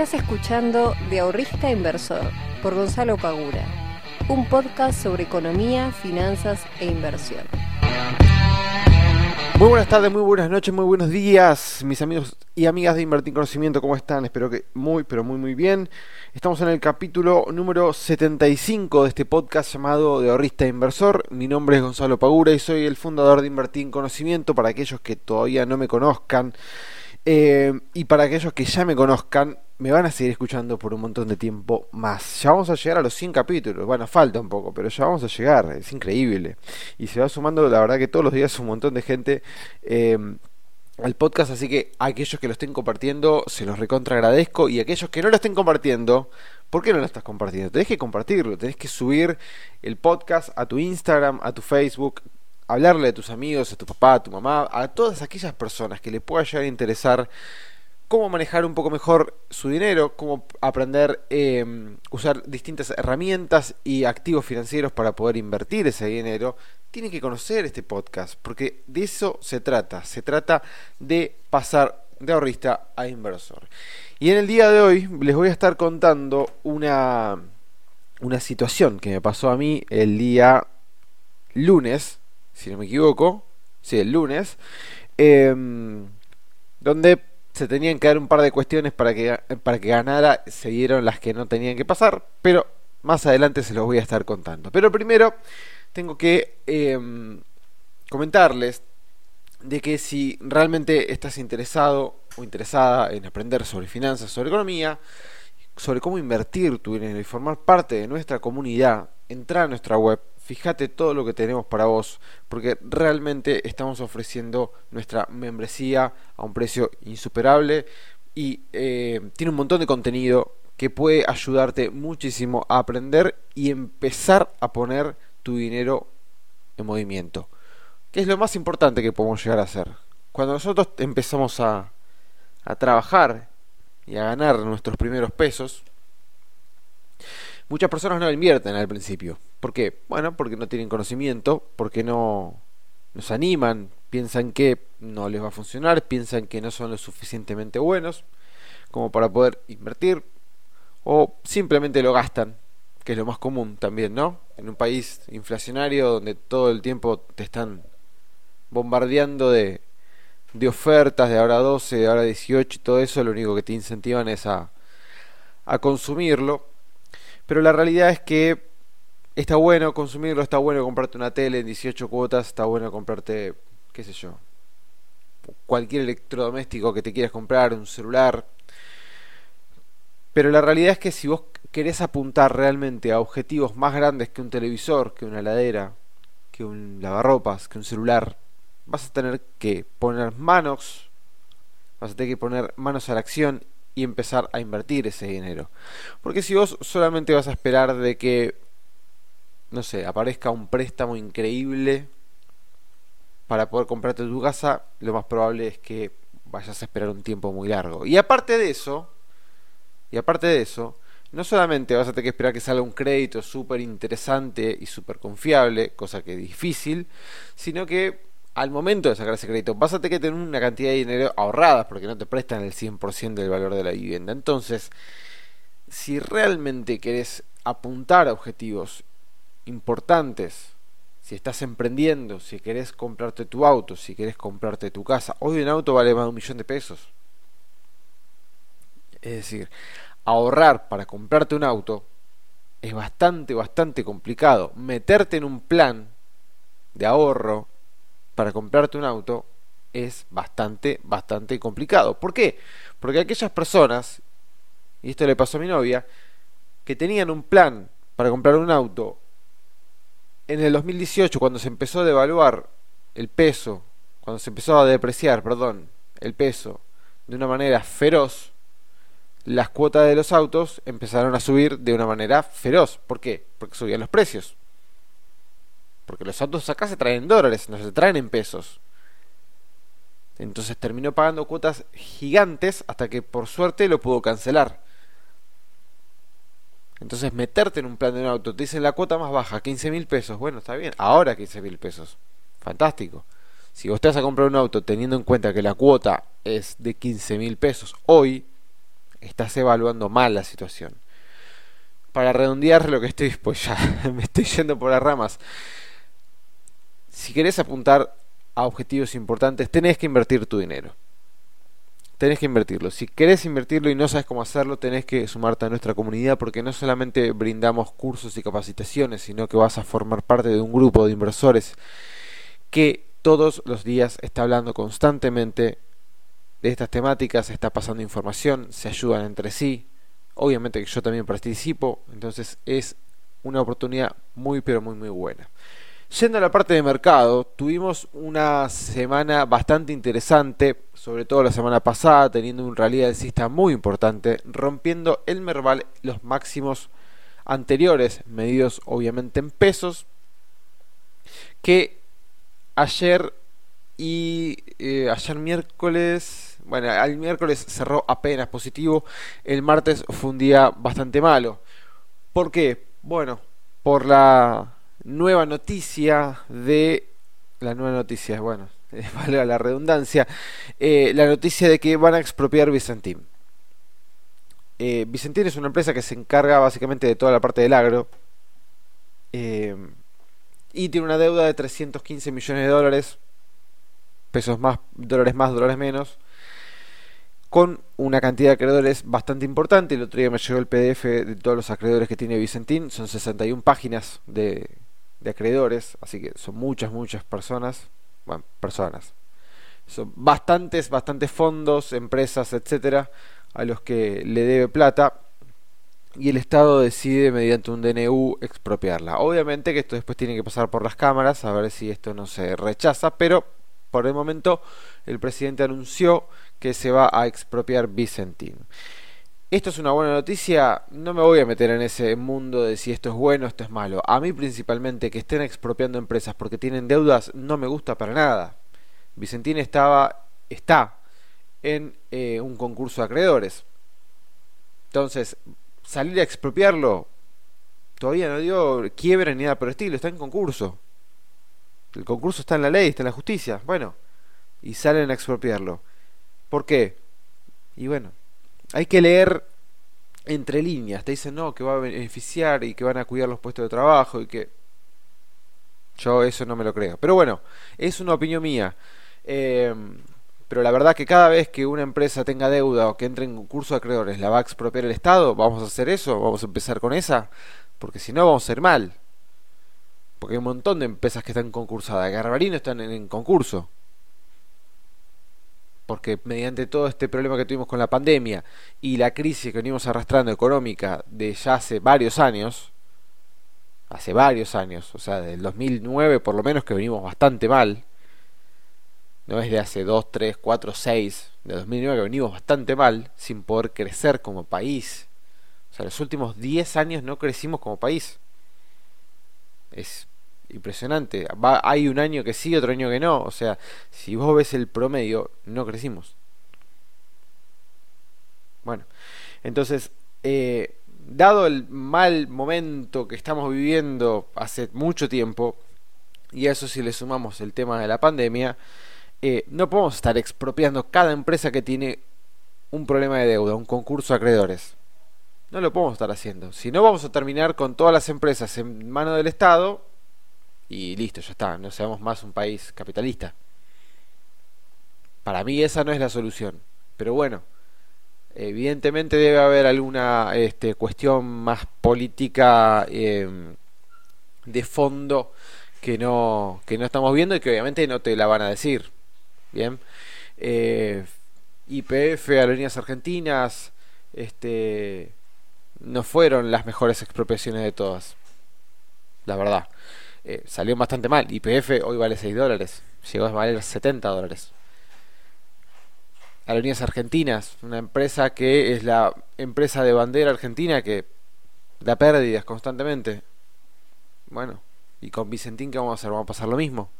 Estás escuchando De Ahorrista Inversor por Gonzalo Pagura, un podcast sobre economía, finanzas e inversión. Muy buenas tardes, muy buenas noches, muy buenos días, mis amigos y amigas de Invertir Conocimiento, ¿cómo están? Espero que muy, pero muy, muy bien. Estamos en el capítulo número 75 de este podcast llamado De Ahorrista Inversor. Mi nombre es Gonzalo Pagura y soy el fundador de Invertir en Conocimiento. Para aquellos que todavía no me conozcan, eh, y para aquellos que ya me conozcan, me van a seguir escuchando por un montón de tiempo más. Ya vamos a llegar a los 100 capítulos. Bueno, falta un poco, pero ya vamos a llegar. Es increíble. Y se va sumando, la verdad que todos los días un montón de gente eh, al podcast. Así que a aquellos que lo estén compartiendo, se los recontra agradezco. Y aquellos que no lo estén compartiendo, ¿por qué no lo estás compartiendo? Tenés que compartirlo. Tenés que subir el podcast a tu Instagram, a tu Facebook hablarle a tus amigos, a tu papá, a tu mamá, a todas aquellas personas que le pueda llegar a interesar cómo manejar un poco mejor su dinero, cómo aprender a eh, usar distintas herramientas y activos financieros para poder invertir ese dinero, tienen que conocer este podcast, porque de eso se trata, se trata de pasar de ahorrista a inversor. Y en el día de hoy les voy a estar contando una, una situación que me pasó a mí el día lunes, si no me equivoco, sí, el lunes, em, donde se tenían que dar un par de cuestiones para que, para que ganara, se dieron las que no tenían que pasar, pero más adelante se los voy a estar contando. Pero primero tengo que em, comentarles de que si realmente estás interesado o interesada en aprender sobre finanzas, sobre economía, sobre cómo invertir tu dinero y formar parte de nuestra comunidad, entra a nuestra web fíjate todo lo que tenemos para vos, porque realmente estamos ofreciendo nuestra membresía a un precio insuperable y eh, tiene un montón de contenido que puede ayudarte muchísimo a aprender y empezar a poner tu dinero en movimiento. Que es lo más importante que podemos llegar a hacer. Cuando nosotros empezamos a, a trabajar y a ganar nuestros primeros pesos, Muchas personas no invierten al principio. ¿Por qué? Bueno, porque no tienen conocimiento, porque no nos animan, piensan que no les va a funcionar, piensan que no son lo suficientemente buenos como para poder invertir o simplemente lo gastan, que es lo más común también, ¿no? En un país inflacionario donde todo el tiempo te están bombardeando de, de ofertas de ahora 12, de ahora 18 y todo eso, lo único que te incentivan es a, a consumirlo pero la realidad es que está bueno consumirlo, está bueno comprarte una tele en 18 cuotas, está bueno comprarte, qué sé yo, cualquier electrodoméstico que te quieras comprar, un celular. Pero la realidad es que si vos querés apuntar realmente a objetivos más grandes que un televisor, que una heladera, que un lavarropas, que un celular, vas a tener que poner manos, vas a tener que poner manos a la acción y empezar a invertir ese dinero. Porque si vos solamente vas a esperar de que, no sé, aparezca un préstamo increíble para poder comprarte tu casa, lo más probable es que vayas a esperar un tiempo muy largo. Y aparte de eso, y aparte de eso, no solamente vas a tener que esperar que salga un crédito súper interesante y súper confiable, cosa que es difícil, sino que al momento de sacar ese crédito vas a que tener una cantidad de dinero ahorrada porque no te prestan el 100% del valor de la vivienda. Entonces, si realmente querés apuntar a objetivos importantes, si estás emprendiendo, si querés comprarte tu auto, si querés comprarte tu casa, hoy un auto vale más de un millón de pesos. Es decir, ahorrar para comprarte un auto es bastante, bastante complicado. Meterte en un plan de ahorro para comprarte un auto es bastante, bastante complicado. ¿Por qué? Porque aquellas personas, y esto le pasó a mi novia, que tenían un plan para comprar un auto en el 2018, cuando se empezó a devaluar el peso, cuando se empezó a depreciar, perdón, el peso de una manera feroz, las cuotas de los autos empezaron a subir de una manera feroz. ¿Por qué? Porque subían los precios. Porque los autos acá se traen en dólares, no se traen en pesos. Entonces terminó pagando cuotas gigantes hasta que por suerte lo pudo cancelar. Entonces meterte en un plan de un auto, te dicen la cuota más baja, 15 mil pesos. Bueno, está bien, ahora 15 mil pesos. Fantástico. Si vos te vas a comprar un auto teniendo en cuenta que la cuota es de 15 mil pesos hoy, estás evaluando mal la situación. Para redondear lo que estoy, pues ya me estoy yendo por las ramas. Si querés apuntar a objetivos importantes, tenés que invertir tu dinero. Tenés que invertirlo. Si querés invertirlo y no sabes cómo hacerlo, tenés que sumarte a nuestra comunidad porque no solamente brindamos cursos y capacitaciones, sino que vas a formar parte de un grupo de inversores que todos los días está hablando constantemente de estas temáticas, está pasando información, se ayudan entre sí. Obviamente que yo también participo, entonces es una oportunidad muy pero muy muy buena. Yendo a la parte de mercado, tuvimos una semana bastante interesante, sobre todo la semana pasada, teniendo un rally alcista muy importante, rompiendo el Merval los máximos anteriores, medidos obviamente en pesos, que ayer y eh, ayer miércoles, bueno, al miércoles cerró apenas positivo, el martes fue un día bastante malo. ¿Por qué? Bueno, por la nueva noticia de la nueva noticia, bueno, valga la redundancia, eh, la noticia de que van a expropiar Vicentín. Eh, Vicentín es una empresa que se encarga básicamente de toda la parte del agro eh, y tiene una deuda de 315 millones de dólares, pesos más, dólares más, dólares menos, con una cantidad de acreedores bastante importante. El otro día me llegó el PDF de todos los acreedores que tiene Vicentín, son 61 páginas de, de acreedores, así que son muchas, muchas personas, bueno, personas. Son bastantes, bastantes fondos, empresas, etcétera, a los que le debe plata y el Estado decide mediante un DNU expropiarla. Obviamente que esto después tiene que pasar por las cámaras a ver si esto no se rechaza, pero por el momento el presidente anunció que se va a expropiar Vicentín. Esto es una buena noticia, no me voy a meter en ese mundo de si esto es bueno o esto es malo. A mí principalmente que estén expropiando empresas porque tienen deudas no me gusta para nada. Vicentín estaba, está en eh, un concurso de acreedores. Entonces, salir a expropiarlo todavía no dio quiebre ni nada por el estilo, está en concurso. El concurso está en la ley, está en la justicia. Bueno, y salen a expropiarlo. ¿Por qué? Y bueno, hay que leer entre líneas. Te dicen no, que va a beneficiar y que van a cuidar los puestos de trabajo y que. Yo eso no me lo creo. Pero bueno, es una opinión mía. Eh, pero la verdad que cada vez que una empresa tenga deuda o que entre en concurso de acreedores la va a expropiar el Estado, vamos a hacer eso, vamos a empezar con esa, porque si no vamos a ser mal. Porque hay un montón de empresas que están concursadas. Garbarino están en concurso porque mediante todo este problema que tuvimos con la pandemia y la crisis que venimos arrastrando económica de ya hace varios años, hace varios años, o sea, del 2009 por lo menos que venimos bastante mal, no es de hace 2, 3, 4, 6, de 2009 que venimos bastante mal, sin poder crecer como país. O sea, los últimos 10 años no crecimos como país. Es impresionante. Va, hay un año que sí, otro año que no. O sea, si vos ves el promedio, no crecimos. Bueno, entonces, eh, dado el mal momento que estamos viviendo hace mucho tiempo, y a eso si le sumamos el tema de la pandemia, eh, no podemos estar expropiando cada empresa que tiene un problema de deuda, un concurso de acreedores. No lo podemos estar haciendo. Si no, vamos a terminar con todas las empresas en mano del Estado y listo, ya está, no seamos más un país capitalista. Para mí esa no es la solución, pero bueno, evidentemente debe haber alguna este, cuestión más política em, de fondo que no, que no estamos viendo y que obviamente no te la van a decir. Bien, eh, IPF, Aerolíneas Argentinas, este, no fueron las mejores expropiaciones de todas, la verdad. Eh, salió bastante mal. YPF hoy vale 6 dólares, llegó a valer 70 dólares. Aerolíneas Argentinas, una empresa que es la empresa de bandera argentina que da pérdidas constantemente. Bueno, y con Vicentín, ¿qué vamos a hacer? Vamos a pasar lo mismo.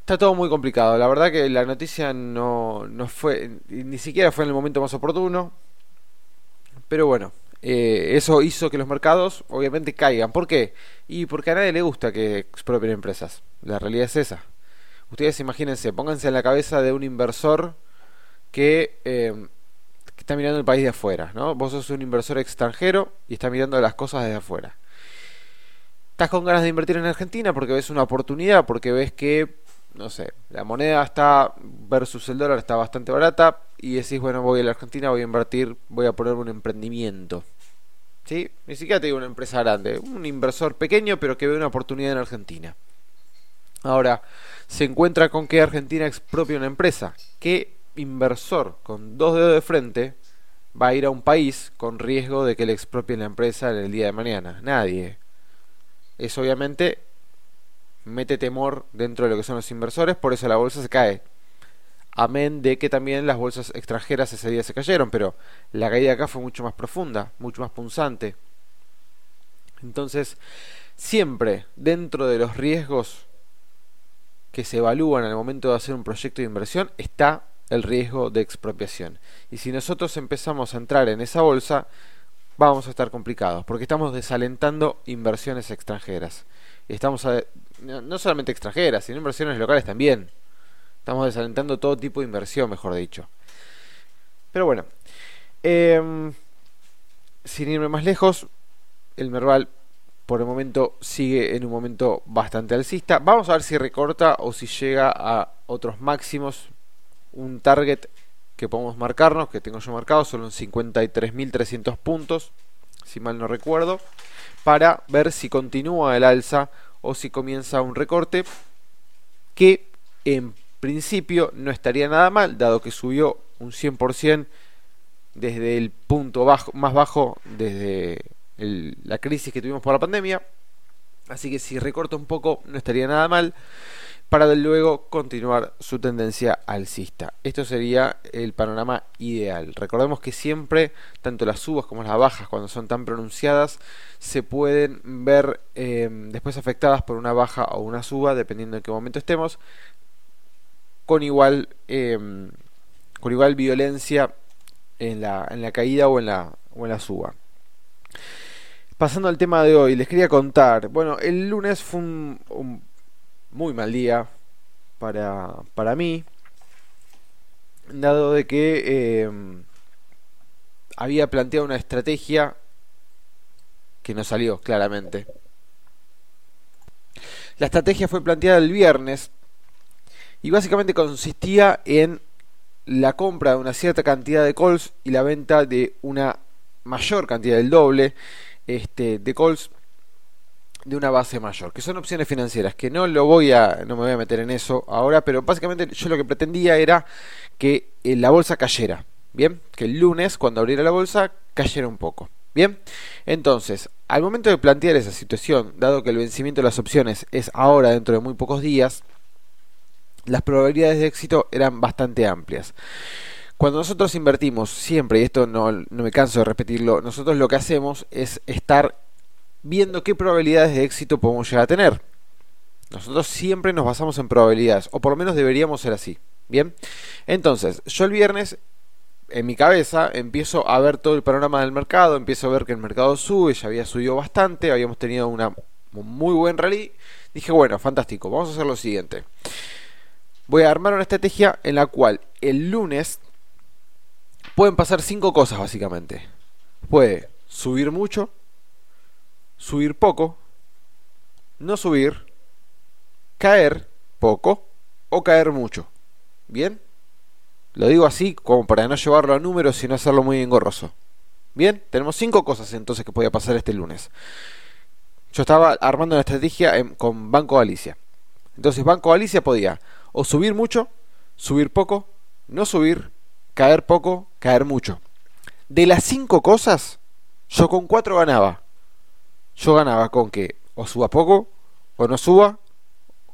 Está todo muy complicado. La verdad que la noticia no, no fue, ni siquiera fue en el momento más oportuno. Pero bueno, eh, eso hizo que los mercados obviamente caigan. ¿Por qué? Y porque a nadie le gusta que expropien empresas. La realidad es esa. Ustedes imagínense, pónganse en la cabeza de un inversor que, eh, que está mirando el país de afuera, ¿no? Vos sos un inversor extranjero y estás mirando las cosas desde afuera. Estás con ganas de invertir en Argentina porque ves una oportunidad, porque ves que, no sé, la moneda está versus el dólar está bastante barata y decís, bueno, voy a la Argentina, voy a invertir, voy a poner un emprendimiento. ¿Sí? Ni siquiera te digo una empresa grande, un inversor pequeño pero que ve una oportunidad en Argentina. Ahora, se encuentra con que Argentina expropia una empresa. ¿Qué inversor con dos dedos de frente va a ir a un país con riesgo de que le expropien la empresa en el día de mañana? Nadie. Eso obviamente mete temor dentro de lo que son los inversores, por eso la bolsa se cae. Amén de que también las bolsas extranjeras ese día se cayeron, pero la caída acá fue mucho más profunda, mucho más punzante. Entonces, siempre dentro de los riesgos que se evalúan al momento de hacer un proyecto de inversión está el riesgo de expropiación. Y si nosotros empezamos a entrar en esa bolsa, vamos a estar complicados, porque estamos desalentando inversiones extranjeras. Estamos no solamente extranjeras, sino inversiones locales también. Estamos desalentando todo tipo de inversión, mejor dicho. Pero bueno, em, sin irme más lejos, el Merval por el momento sigue en un momento bastante alcista. Vamos a ver si recorta o si llega a otros máximos. Un target que podemos marcarnos, que tengo yo marcado, son los 53.300 puntos, si mal no recuerdo, para ver si continúa el alza o si comienza un recorte que en principio no estaría nada mal, dado que subió un 100% desde el punto más bajo desde la crisis que tuvimos por la pandemia. Así que si recorta un poco no estaría nada mal para luego continuar su tendencia alcista. Esto sería el panorama ideal. Recordemos que siempre, tanto las subas como las bajas, cuando son tan pronunciadas, se pueden ver em, después afectadas por una baja o una suba, dependiendo en qué momento estemos, con igual, em, con igual violencia en la, en la caída o en la, o en la suba. Pasando al tema de hoy, les quería contar. Bueno, el lunes fue un, muy mal día para, para mí, dado de que em, había planteado una estrategia que no salió claramente. La estrategia fue planteada el viernes y básicamente consistía en la compra de una cierta cantidad de calls y la venta de una mayor cantidad del doble este, de calls de una base mayor, que son opciones financieras, que no lo voy a, no me voy a meter en eso ahora, pero básicamente yo lo que pretendía era que eh, la bolsa cayera, bien, que el lunes cuando abriera la bolsa cayera un poco, bien. Entonces, al momento de plantear esa situación, dado que el vencimiento de las opciones es ahora dentro de muy pocos días, las probabilidades de éxito eran bastante amplias. Cuando nosotros invertimos siempre, y esto no, me canso de repetirlo, nosotros lo que hacemos es estar viendo qué probabilidades de éxito podemos llegar a tener. Nosotros siempre nos basamos en probabilidades, o por lo menos deberíamos ser así. Bien, entonces yo el viernes en mi cabeza empiezo a ver todo el panorama del mercado, empiezo a ver que el mercado sube, ya había subido bastante, habíamos tenido una, un muy buen rally. Dije, bueno, fantástico, vamos a hacer lo siguiente. Voy a armar una estrategia en la cual el lunes pueden pasar cinco cosas básicamente. Puede subir mucho, subir poco, no subir, caer poco o caer mucho. ¿Bien? Lo digo así como para no llevarlo a números sino hacerlo muy engorroso. Bien, tenemos cinco cosas entonces que podía pasar este lunes. Yo estaba armando una estrategia con Banco Galicia. Entonces Banco Galicia podía o subir mucho, subir poco, no subir, caer poco, caer mucho. De las cinco cosas, yo con cuatro ganaba. Yo ganaba con que o suba poco, o no suba,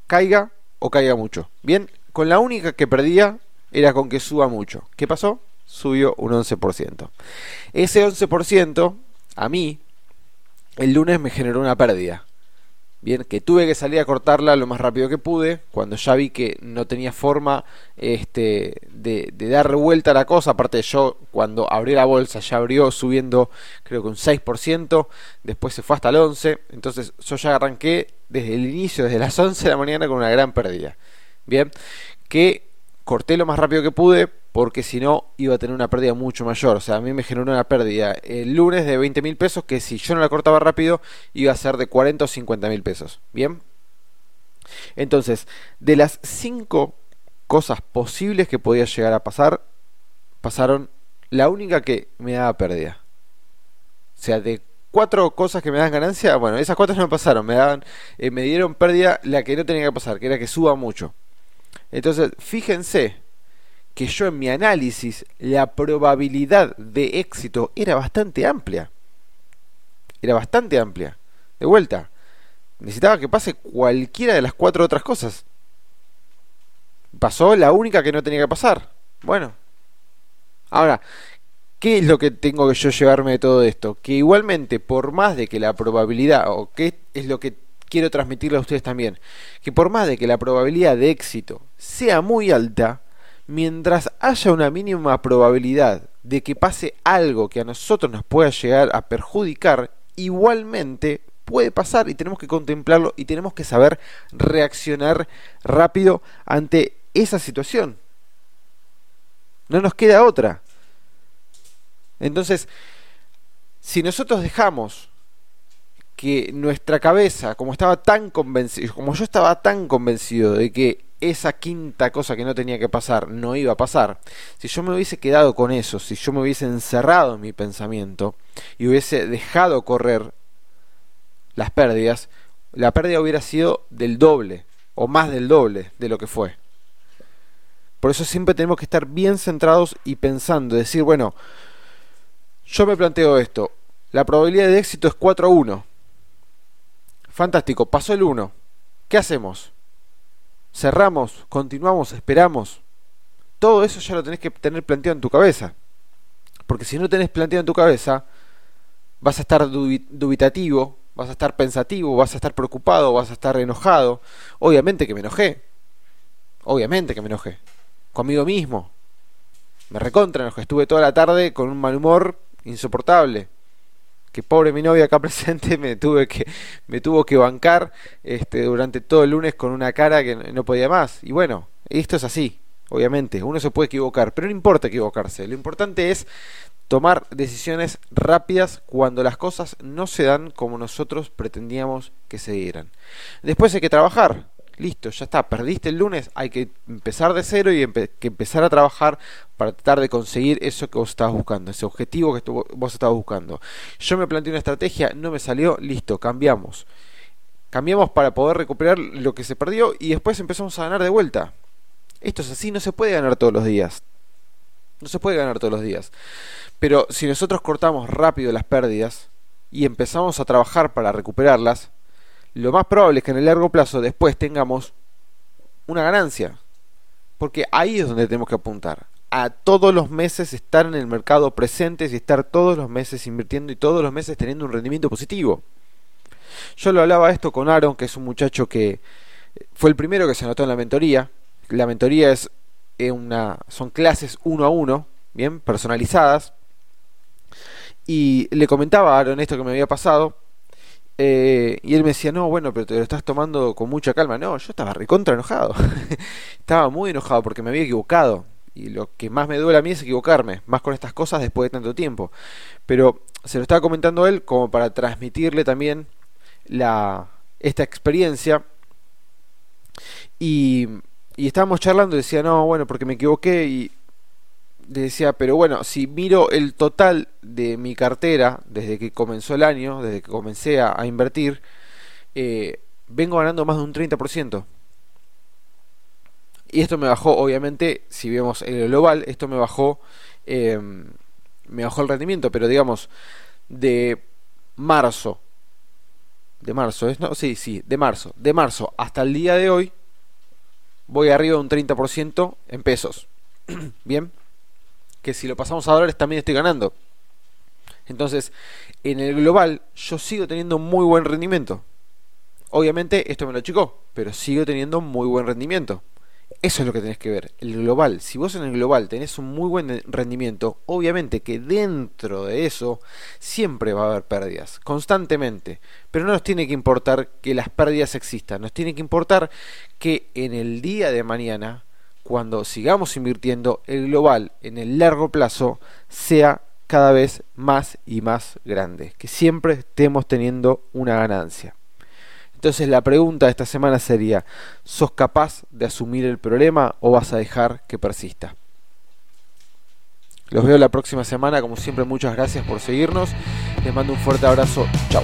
caiga o caiga mucho. Bien, con la única que perdía era con que suba mucho. ¿Qué pasó? Subió un 11%. Ese 11% a mí el lunes me generó una pérdida. Bien, que tuve que salir a cortarla lo más rápido que pude, cuando ya vi que no tenía forma este, de, dar vuelta a la cosa, aparte yo cuando abrí la bolsa ya abrió subiendo creo que un 6%, después se fue hasta el 11%, entonces yo ya arranqué desde el inicio, desde las 11 de la mañana con una gran pérdida. Bien, que corté lo más rápido que pude porque si no iba a tener una pérdida mucho mayor. O sea, a mí me generó una pérdida el lunes de 20 mil pesos que si yo no la cortaba rápido iba a ser de 40 o 50 mil pesos. Bien. Entonces, de las 5 cosas posibles que podía llegar a pasar, pasaron la única que me daba pérdida. O sea, de cuatro cosas que me dan ganancia, bueno, esas cuatro no pasaron, me daban, eh, me dieron pérdida la que no tenía que pasar, que era que suba mucho. Entonces, fíjense que yo en mi análisis la probabilidad de éxito era bastante amplia. Era bastante amplia. De vuelta, necesitaba que pase cualquiera de las cuatro otras cosas. Pasó la única que no tenía que pasar. Bueno. Ahora, ¿qué es lo que tengo que yo llevarme de todo esto? Que igualmente, por más de que la probabilidad, o qué es lo que quiero transmitirle a ustedes también, que por más de que la probabilidad de éxito sea muy alta, mientras haya una mínima probabilidad de que pase algo que a nosotros nos pueda llegar a perjudicar, igualmente puede pasar y tenemos que contemplarlo y tenemos que saber reaccionar rápido ante esa situación. No nos queda otra. Entonces, si nosotros dejamos que nuestra cabeza, como estaba tan convencido, como yo estaba tan convencido de que esa quinta cosa que no tenía que pasar no iba a pasar, si yo me hubiese quedado con eso, si yo me hubiese encerrado en mi pensamiento y hubiese dejado correr las pérdidas, la pérdida hubiera sido del doble o más del doble de lo que fue. Por eso siempre tenemos que estar bien centrados y pensando, decir, bueno, yo me planteo esto, la probabilidad de éxito es 4 a 1 Fantástico, pasó el 1. ¿Qué hacemos? Cerramos, continuamos, esperamos. Todo eso ya lo tenés que tener planteado en tu cabeza. Porque si no tenés planteado en tu cabeza, vas a estar dubitativo, vas a estar pensativo, vas a estar preocupado, vas a estar enojado. Obviamente que me enojé. Obviamente que me enojé. Conmigo mismo. Me recontra enojé. Estuve toda la tarde con un mal humor insoportable que pobre mi novia acá presente me tuve que me tuvo que bancar este durante todo el lunes con una cara que no podía más. Y bueno esto es así obviamente. Uno se puede equivocar pero no importa equivocarse. Lo importante es tomar decisiones rápidas cuando las cosas no se dan como nosotros pretendíamos que se dieran. Después hay que trabajar listo, ya está, perdiste el lunes, hay que empezar de cero y que empezar a trabajar para tratar de conseguir eso que vos estabas buscando, ese objetivo que vos estabas buscando. Yo me planteé una estrategia, no me salió, listo, cambiamos. Cambiamos para poder recuperar lo que se perdió y después empezamos a ganar de vuelta. Esto es así, no se puede ganar todos los días. No se puede ganar todos los días. Pero si nosotros cortamos rápido las pérdidas y empezamos a trabajar para recuperarlas, lo más probable es que en el largo plazo después tengamos una ganancia. Porque ahí es donde tenemos que apuntar. A todos los meses estar en el mercado presentes y estar todos los meses invirtiendo y todos los meses teniendo un rendimiento positivo. Yo lo hablaba esto con Aaron, que es un muchacho que fue el primero que se anotó en la mentoría. La mentoría es una, son clases uno a uno, bien, personalizadas. Y le comentaba a Aaron esto que me había pasado eh, y él me decía, no, bueno, pero te lo estás tomando con mucha calma. No, yo estaba recontra enojado. estaba muy enojado porque me había equivocado. Y lo que más me duele a mí es equivocarme, más con estas cosas después de tanto tiempo. Pero se lo estaba comentando él como para transmitirle también la, esta experiencia. Y, y estábamos charlando y decía, no, bueno, porque me equivoqué y decía, pero bueno, si miro el total de mi cartera desde que comenzó el año, desde que comencé a, invertir, eh, vengo ganando más de un 30%. Y esto me bajó, obviamente, si vemos el global, esto me bajó, em, me bajó el rendimiento, pero digamos, de marzo, de marzo, ¿es? No, sí, sí, de marzo, de marzo hasta el día de hoy, voy arriba de un 30% en pesos. Bien que si lo pasamos a dólares también estoy ganando. Entonces, en el global yo sigo teniendo muy buen rendimiento. Obviamente esto me lo achicó, pero sigo teniendo muy buen rendimiento. Eso es lo que tenés que ver, el global. Si vos en el global tenés un muy buen rendimiento, obviamente que dentro de eso siempre va a haber pérdidas, constantemente. Pero no nos tiene que importar que las pérdidas existan, nos tiene que importar que en el día de mañana cuando sigamos invirtiendo, el global en el largo plazo sea cada vez más y más grande, que siempre estemos teniendo una ganancia. Entonces la pregunta de esta semana sería, ¿sos capaz de asumir el problema o vas a dejar que persista? Los veo la próxima semana, como siempre muchas gracias por seguirnos, les mando un fuerte abrazo, chao.